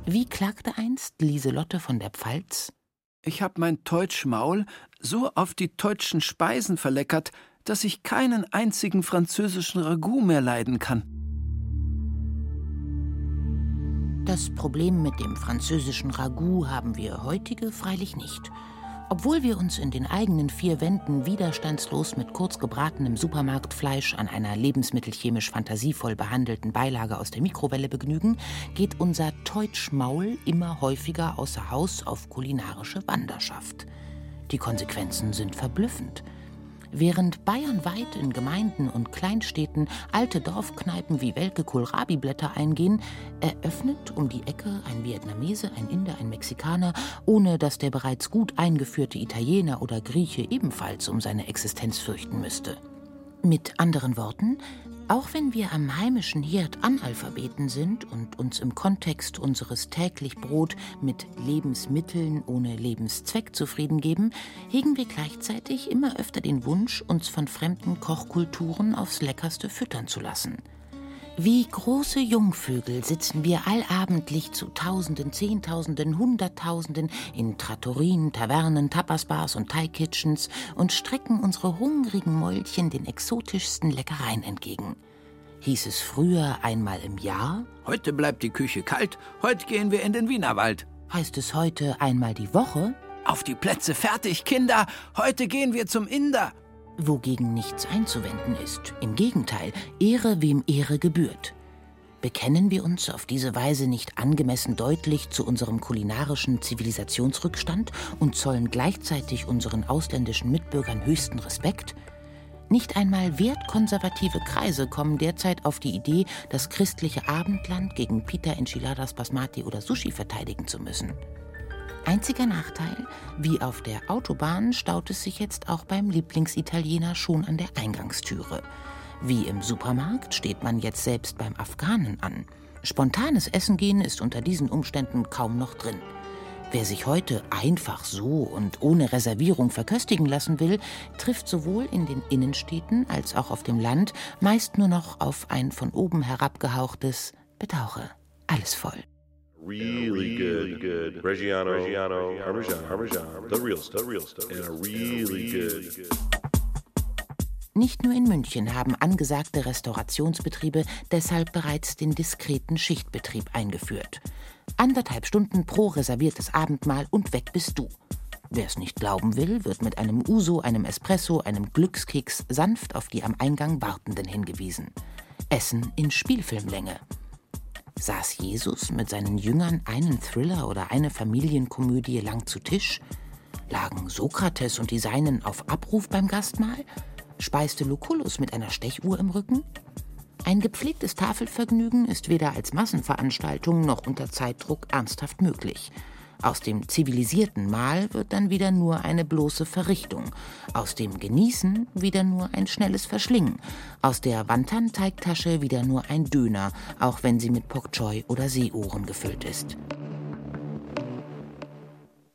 Wie klagte einst Lieselotte von der Pfalz? Ich hab mein Teutschmaul so auf die teutschen Speisen verleckert, dass ich keinen einzigen französischen Ragout mehr leiden kann. Das Problem mit dem französischen Ragout haben wir heutige freilich nicht. Obwohl wir uns in den eigenen vier Wänden widerstandslos mit kurz gebratenem Supermarktfleisch an einer lebensmittelchemisch fantasievoll behandelten Beilage aus der Mikrowelle begnügen, geht unser Teutschmaul immer häufiger außer Haus auf kulinarische Wanderschaft. Die Konsequenzen sind verblüffend. Während bayernweit in Gemeinden und Kleinstädten alte Dorfkneipen wie welke Kohlrabi-Blätter eingehen, eröffnet um die Ecke ein Vietnamese, ein Inder, ein Mexikaner, ohne dass der bereits gut eingeführte Italiener oder Grieche ebenfalls um seine Existenz fürchten müsste. Mit anderen Worten, auch wenn wir am heimischen Herd Analphabeten sind und uns im Kontext unseres täglich Brot mit Lebensmitteln ohne Lebenszweck zufrieden geben, hegen wir gleichzeitig immer öfter den Wunsch, uns von fremden Kochkulturen aufs Leckerste füttern zu lassen. Wie große Jungvögel sitzen wir allabendlich zu Tausenden, Zehntausenden, Hunderttausenden in Trattorien, Tavernen, Tapasbars und Thai-Kitchens und strecken unsere hungrigen Mäulchen den exotischsten Leckereien entgegen. Hieß es früher einmal im Jahr, Heute bleibt die Küche kalt, heute gehen wir in den Wienerwald. heißt es heute einmal die Woche, Auf die Plätze fertig, Kinder, heute gehen wir zum Inder. Wogegen nichts einzuwenden ist. Im Gegenteil, Ehre wem Ehre gebührt. Bekennen wir uns auf diese Weise nicht angemessen deutlich zu unserem kulinarischen Zivilisationsrückstand und zollen gleichzeitig unseren ausländischen Mitbürgern höchsten Respekt? Nicht einmal wertkonservative Kreise kommen derzeit auf die Idee, das christliche Abendland gegen Pita, Enchiladas, Basmati oder Sushi verteidigen zu müssen. Einziger Nachteil, wie auf der Autobahn staut es sich jetzt auch beim Lieblingsitaliener schon an der Eingangstüre. Wie im Supermarkt steht man jetzt selbst beim Afghanen an. Spontanes Essen gehen ist unter diesen Umständen kaum noch drin. Wer sich heute einfach so und ohne Reservierung verköstigen lassen will, trifft sowohl in den Innenstädten als auch auf dem Land meist nur noch auf ein von oben herabgehauchtes Bedauere. Alles voll. Really good, good Reggiano, Reggiano, Parmesan, Parmesan, the real stuff, the real stuff, and a really good. Nicht nur in München haben angesagte Restaurationsbetriebe deshalb bereits den diskreten Schichtbetrieb eingeführt. Anderthalb Stunden pro reserviertes Abendmahl und weg bist du. Wer es nicht glauben will, wird mit einem Uso, einem Espresso, einem Glückskeks sanft auf die am Eingang Wartenden hingewiesen. Essen in Spielfilmlänge. Saß Jesus mit seinen Jüngern einen Thriller oder eine Familienkomödie lang zu Tisch? Lagen Sokrates und die Seinen auf Abruf beim Gastmahl? Speiste Lucullus mit einer Stechuhr im Rücken? Ein gepflegtes Tafelvergnügen ist weder als Massenveranstaltung noch unter Zeitdruck ernsthaft möglich. Aus dem zivilisierten Mahl wird dann wieder nur eine bloße Verrichtung, aus dem Genießen wieder nur ein schnelles Verschlingen, aus der Wantan-Teigtasche wieder nur ein Döner, auch wenn sie mit Pok Choi oder Seeohren gefüllt ist.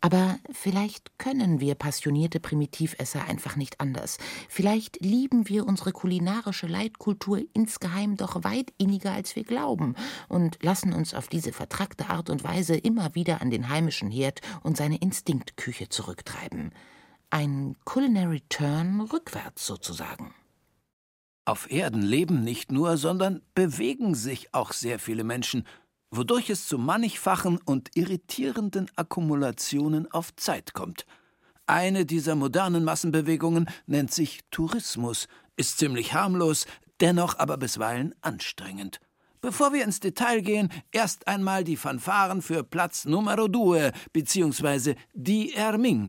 Aber vielleicht können wir passionierte Primitivesser einfach nicht anders. Vielleicht lieben wir unsere kulinarische Leitkultur insgeheim doch weit inniger, als wir glauben, und lassen uns auf diese vertrackte Art und Weise immer wieder an den heimischen Herd und seine Instinktküche zurücktreiben. Ein Culinary Turn rückwärts sozusagen. Auf Erden leben nicht nur, sondern bewegen sich auch sehr viele Menschen, wodurch es zu mannigfachen und irritierenden Akkumulationen auf Zeit kommt. Eine dieser modernen Massenbewegungen nennt sich Tourismus, ist ziemlich harmlos, dennoch aber bisweilen anstrengend. Bevor wir ins Detail gehen, erst einmal die Fanfaren für Platz Numero due bzw. die Erming.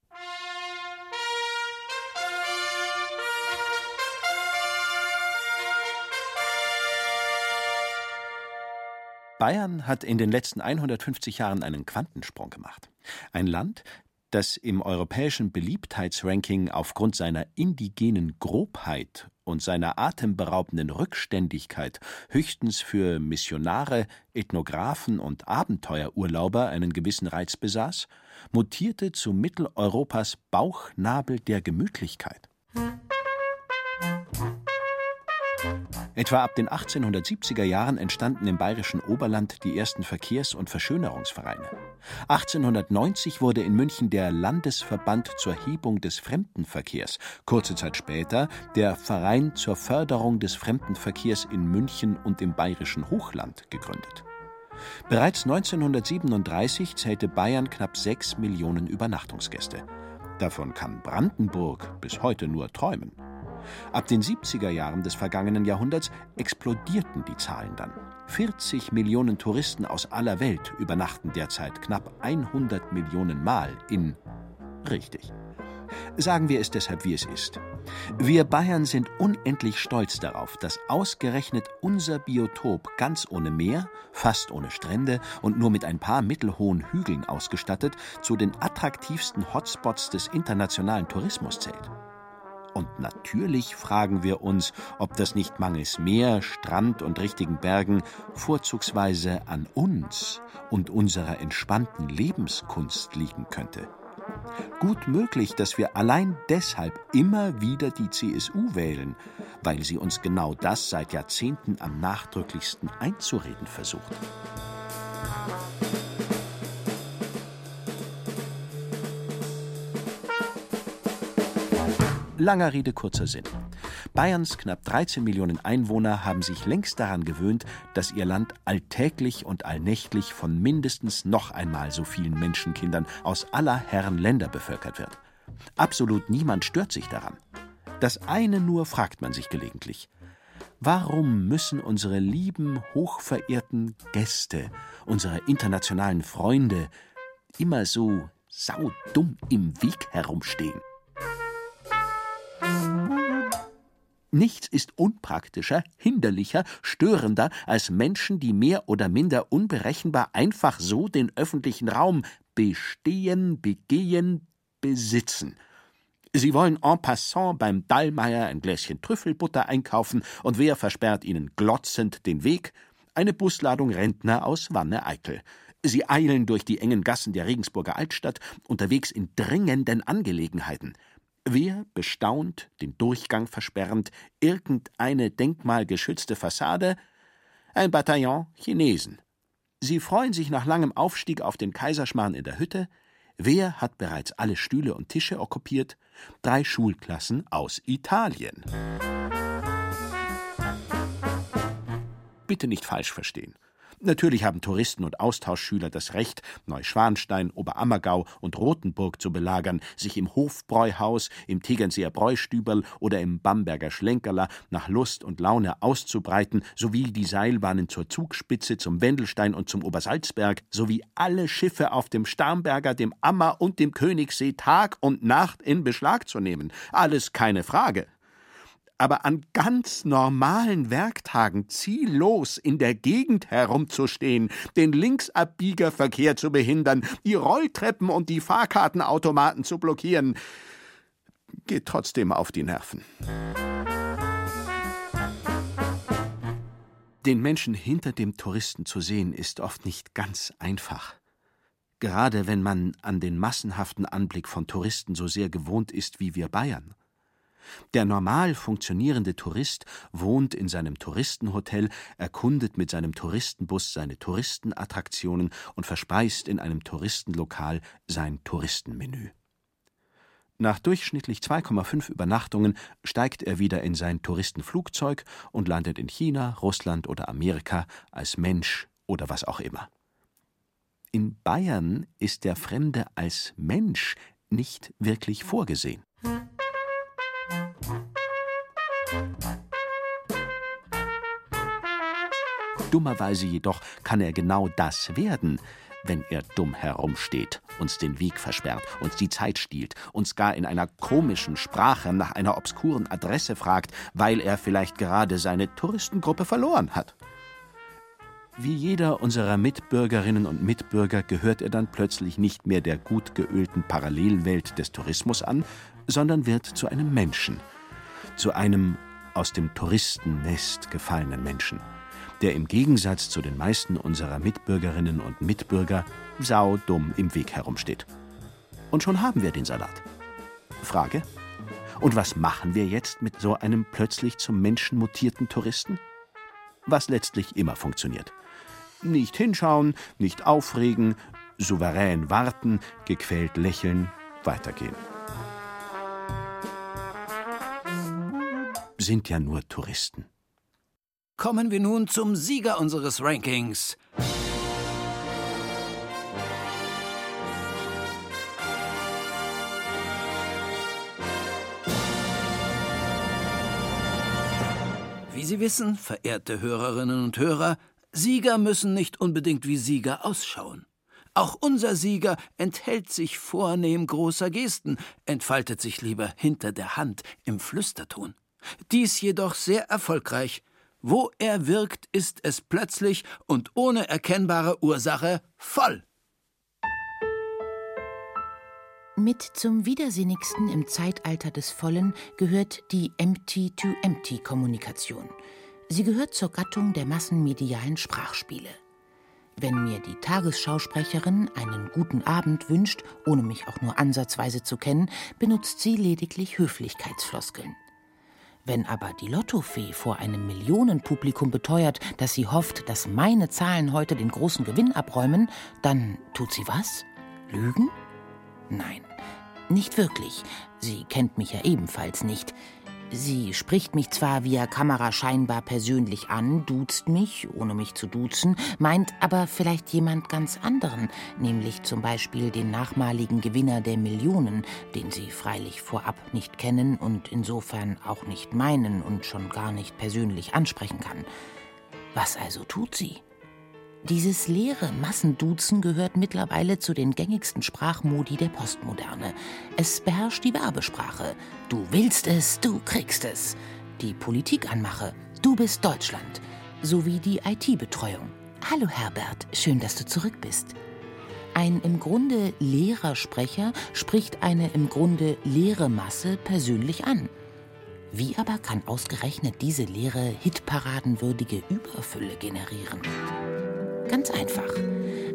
Bayern hat in den letzten 150 Jahren einen Quantensprung gemacht. Ein Land, das im europäischen Beliebtheitsranking aufgrund seiner indigenen Grobheit und seiner atemberaubenden Rückständigkeit höchstens für Missionare, Ethnographen und Abenteuerurlauber einen gewissen Reiz besaß, mutierte zu Mitteleuropas Bauchnabel der Gemütlichkeit. Etwa ab den 1870er Jahren entstanden im bayerischen Oberland die ersten Verkehrs- und Verschönerungsvereine. 1890 wurde in München der Landesverband zur Hebung des Fremdenverkehrs, kurze Zeit später der Verein zur Förderung des Fremdenverkehrs in München und im bayerischen Hochland gegründet. Bereits 1937 zählte Bayern knapp sechs Millionen Übernachtungsgäste. Davon kann Brandenburg bis heute nur träumen. Ab den 70er Jahren des vergangenen Jahrhunderts explodierten die Zahlen dann. 40 Millionen Touristen aus aller Welt übernachten derzeit knapp 100 Millionen Mal in richtig. Sagen wir es deshalb, wie es ist. Wir Bayern sind unendlich stolz darauf, dass ausgerechnet unser Biotop ganz ohne Meer, fast ohne Strände und nur mit ein paar mittelhohen Hügeln ausgestattet zu den attraktivsten Hotspots des internationalen Tourismus zählt. Und natürlich fragen wir uns, ob das nicht mangels Meer, Strand und richtigen Bergen vorzugsweise an uns und unserer entspannten Lebenskunst liegen könnte. Gut möglich, dass wir allein deshalb immer wieder die CSU wählen, weil sie uns genau das seit Jahrzehnten am nachdrücklichsten einzureden versucht. Langer Rede, kurzer Sinn. Bayerns knapp 13 Millionen Einwohner haben sich längst daran gewöhnt, dass ihr Land alltäglich und allnächtlich von mindestens noch einmal so vielen Menschenkindern aus aller Herren Länder bevölkert wird. Absolut niemand stört sich daran. Das eine nur fragt man sich gelegentlich. Warum müssen unsere lieben, hochverehrten Gäste, unsere internationalen Freunde, immer so saudumm im Weg herumstehen? Nichts ist unpraktischer, hinderlicher, störender als Menschen, die mehr oder minder unberechenbar einfach so den öffentlichen Raum bestehen, begehen, besitzen. Sie wollen en passant beim Dallmeier ein Gläschen Trüffelbutter einkaufen, und wer versperrt ihnen glotzend den Weg? Eine Busladung Rentner aus Wanne-Eickel. Sie eilen durch die engen Gassen der Regensburger Altstadt, unterwegs in dringenden Angelegenheiten. Wer, bestaunt, den Durchgang versperrend, irgendeine denkmalgeschützte Fassade? Ein Bataillon Chinesen. Sie freuen sich nach langem Aufstieg auf den Kaiserschmarrn in der Hütte. Wer hat bereits alle Stühle und Tische okkupiert? Drei Schulklassen aus Italien. Bitte nicht falsch verstehen. Natürlich haben Touristen und Austauschschüler das Recht, Neuschwanstein, Oberammergau und Rothenburg zu belagern, sich im Hofbräuhaus, im Tegernseer Bräustüberl oder im Bamberger Schlenkerler nach Lust und Laune auszubreiten, sowie die Seilbahnen zur Zugspitze, zum Wendelstein und zum Obersalzberg, sowie alle Schiffe auf dem Starnberger, dem Ammer und dem Königssee Tag und Nacht in Beschlag zu nehmen. Alles keine Frage aber an ganz normalen Werktagen ziellos in der Gegend herumzustehen, den Linksabbiegerverkehr zu behindern, die Rolltreppen und die Fahrkartenautomaten zu blockieren, geht trotzdem auf die Nerven. Den Menschen hinter dem Touristen zu sehen, ist oft nicht ganz einfach. Gerade wenn man an den massenhaften Anblick von Touristen so sehr gewohnt ist wie wir Bayern. Der normal funktionierende Tourist wohnt in seinem Touristenhotel, erkundet mit seinem Touristenbus seine Touristenattraktionen und verspeist in einem Touristenlokal sein Touristenmenü. Nach durchschnittlich 2,5 Übernachtungen steigt er wieder in sein Touristenflugzeug und landet in China, Russland oder Amerika als Mensch oder was auch immer. In Bayern ist der Fremde als Mensch nicht wirklich vorgesehen. Dummerweise jedoch kann er genau das werden, wenn er dumm herumsteht, uns den Weg versperrt, uns die Zeit stiehlt, uns gar in einer komischen Sprache nach einer obskuren Adresse fragt, weil er vielleicht gerade seine Touristengruppe verloren hat. Wie jeder unserer Mitbürgerinnen und Mitbürger gehört er dann plötzlich nicht mehr der gut geölten Parallelwelt des Tourismus an, sondern wird zu einem Menschen, zu einem aus dem Touristennest gefallenen Menschen der im Gegensatz zu den meisten unserer Mitbürgerinnen und Mitbürger saudumm im Weg herumsteht. Und schon haben wir den Salat. Frage? Und was machen wir jetzt mit so einem plötzlich zum Menschen mutierten Touristen? Was letztlich immer funktioniert. Nicht hinschauen, nicht aufregen, souverän warten, gequält lächeln, weitergehen. Sind ja nur Touristen. Kommen wir nun zum Sieger unseres Rankings. Wie Sie wissen, verehrte Hörerinnen und Hörer, Sieger müssen nicht unbedingt wie Sieger ausschauen. Auch unser Sieger enthält sich vornehm großer Gesten, entfaltet sich lieber hinter der Hand im Flüsterton. Dies jedoch sehr erfolgreich, wo er wirkt, ist es plötzlich und ohne erkennbare Ursache voll. Mit zum widersinnigsten im Zeitalter des Vollen gehört die Empty-to-Empty-Kommunikation. Sie gehört zur Gattung der massenmedialen Sprachspiele. Wenn mir die Tagesschausprecherin einen guten Abend wünscht, ohne mich auch nur ansatzweise zu kennen, benutzt sie lediglich Höflichkeitsfloskeln. Wenn aber die Lottofee vor einem Millionenpublikum beteuert, dass sie hofft, dass meine Zahlen heute den großen Gewinn abräumen, dann tut sie was? Lügen? Nein, nicht wirklich. Sie kennt mich ja ebenfalls nicht. Sie spricht mich zwar via Kamera scheinbar persönlich an, duzt mich, ohne mich zu duzen, meint aber vielleicht jemand ganz anderen, nämlich zum Beispiel den nachmaligen Gewinner der Millionen, den Sie freilich vorab nicht kennen und insofern auch nicht meinen und schon gar nicht persönlich ansprechen kann. Was also tut sie? Dieses leere Massenduzen gehört mittlerweile zu den gängigsten Sprachmodi der Postmoderne. Es beherrscht die Werbesprache. Du willst es, du kriegst es. Die Politikanmache. Du bist Deutschland. Sowie die IT-Betreuung. Hallo Herbert, schön, dass du zurück bist. Ein im Grunde leerer Sprecher spricht eine im Grunde leere Masse persönlich an. Wie aber kann ausgerechnet diese leere, hitparadenwürdige Überfülle generieren? Ganz einfach.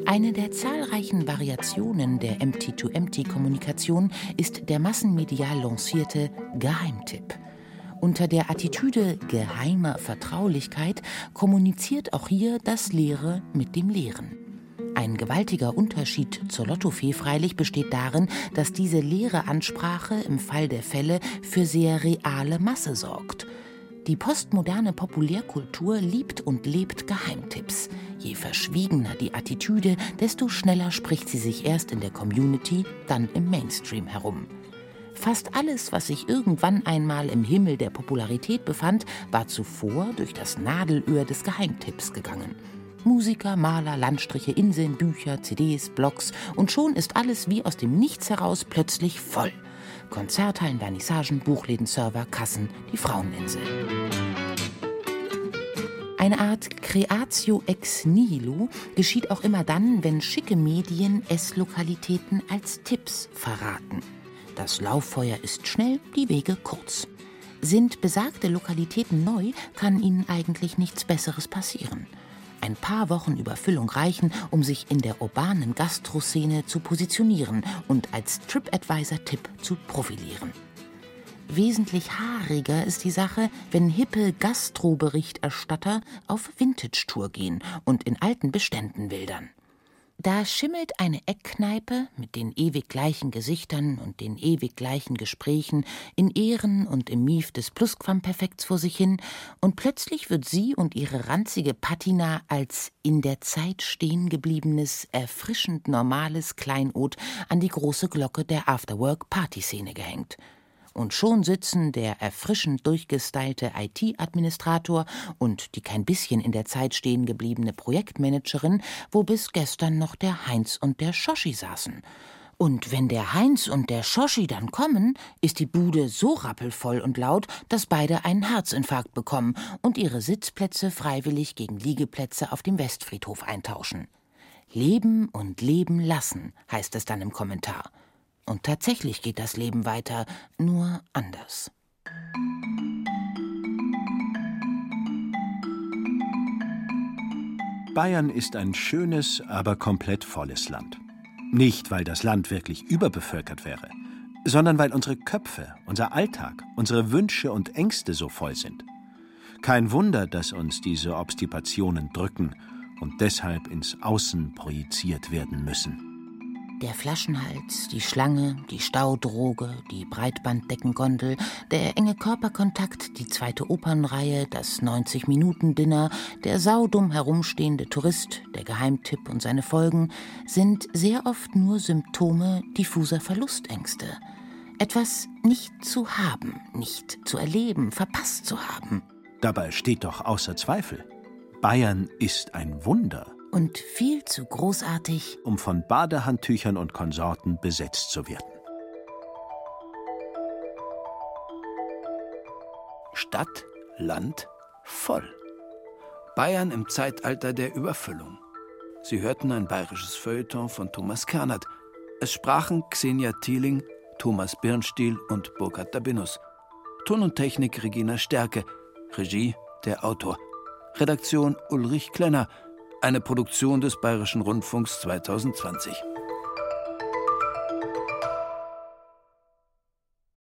Eine der zahlreichen Variationen der Empty-to-Empty-Kommunikation ist der massenmedial lancierte Geheimtipp. Unter der Attitüde geheimer Vertraulichkeit kommuniziert auch hier das Leere mit dem Leeren. Ein gewaltiger Unterschied zur Lottofee freilich besteht darin, dass diese leere Ansprache im Fall der Fälle für sehr reale Masse sorgt. Die postmoderne Populärkultur liebt und lebt Geheimtipps. Je verschwiegener die Attitüde, desto schneller spricht sie sich erst in der Community, dann im Mainstream herum. Fast alles, was sich irgendwann einmal im Himmel der Popularität befand, war zuvor durch das Nadelöhr des Geheimtipps gegangen. Musiker, Maler, Landstriche, Inseln, Bücher, CDs, Blogs und schon ist alles wie aus dem Nichts heraus plötzlich voll. Konzerthallen, Vernissagen, Buchläden, Server, Kassen, die Fraueninsel. Eine Art Creatio ex nihilo geschieht auch immer dann, wenn schicke Medien Esslokalitäten als Tipps verraten. Das Lauffeuer ist schnell, die Wege kurz. Sind besagte Lokalitäten neu, kann ihnen eigentlich nichts Besseres passieren. Ein paar Wochen Überfüllung reichen, um sich in der urbanen Gastroszene zu positionieren und als TripAdvisor-Tipp zu profilieren. Wesentlich haariger ist die Sache, wenn hippe Gastroberichterstatter auf Vintage-Tour gehen und in alten Beständen wildern. Da schimmelt eine Eckkneipe mit den ewig gleichen Gesichtern und den ewig gleichen Gesprächen in Ehren und im Mief des Plusquamperfekts vor sich hin, und plötzlich wird sie und ihre ranzige Patina als in der Zeit stehen gebliebenes, erfrischend normales Kleinod an die große Glocke der Afterwork-Partyszene gehängt und schon sitzen der erfrischend durchgestylte IT-Administrator und die kein bisschen in der Zeit stehen gebliebene Projektmanagerin, wo bis gestern noch der Heinz und der Schoschi saßen. Und wenn der Heinz und der Schoschi dann kommen, ist die Bude so rappelvoll und laut, dass beide einen Herzinfarkt bekommen und ihre Sitzplätze freiwillig gegen Liegeplätze auf dem Westfriedhof eintauschen. Leben und leben lassen, heißt es dann im Kommentar. Und tatsächlich geht das Leben weiter, nur anders. Bayern ist ein schönes, aber komplett volles Land. Nicht, weil das Land wirklich überbevölkert wäre, sondern weil unsere Köpfe, unser Alltag, unsere Wünsche und Ängste so voll sind. Kein Wunder, dass uns diese Obstipationen drücken und deshalb ins Außen projiziert werden müssen. Der Flaschenhals, die Schlange, die Staudroge, die Breitbanddeckengondel, der enge Körperkontakt, die zweite Opernreihe, das 90-Minuten-Dinner, der saudumm herumstehende Tourist, der Geheimtipp und seine Folgen sind sehr oft nur Symptome diffuser Verlustängste. Etwas nicht zu haben, nicht zu erleben, verpasst zu haben. Dabei steht doch außer Zweifel, Bayern ist ein Wunder und viel zu großartig, um von Badehandtüchern und Konsorten besetzt zu werden. Stadt, Land, voll. Bayern im Zeitalter der Überfüllung. Sie hörten ein bayerisches Feuilleton von Thomas Kernert. Es sprachen Xenia Thieling, Thomas Birnstiel und Burkhard Dabinus. Ton und Technik Regina Stärke. Regie der Autor. Redaktion Ulrich Klenner eine Produktion des Bayerischen Rundfunks 2020.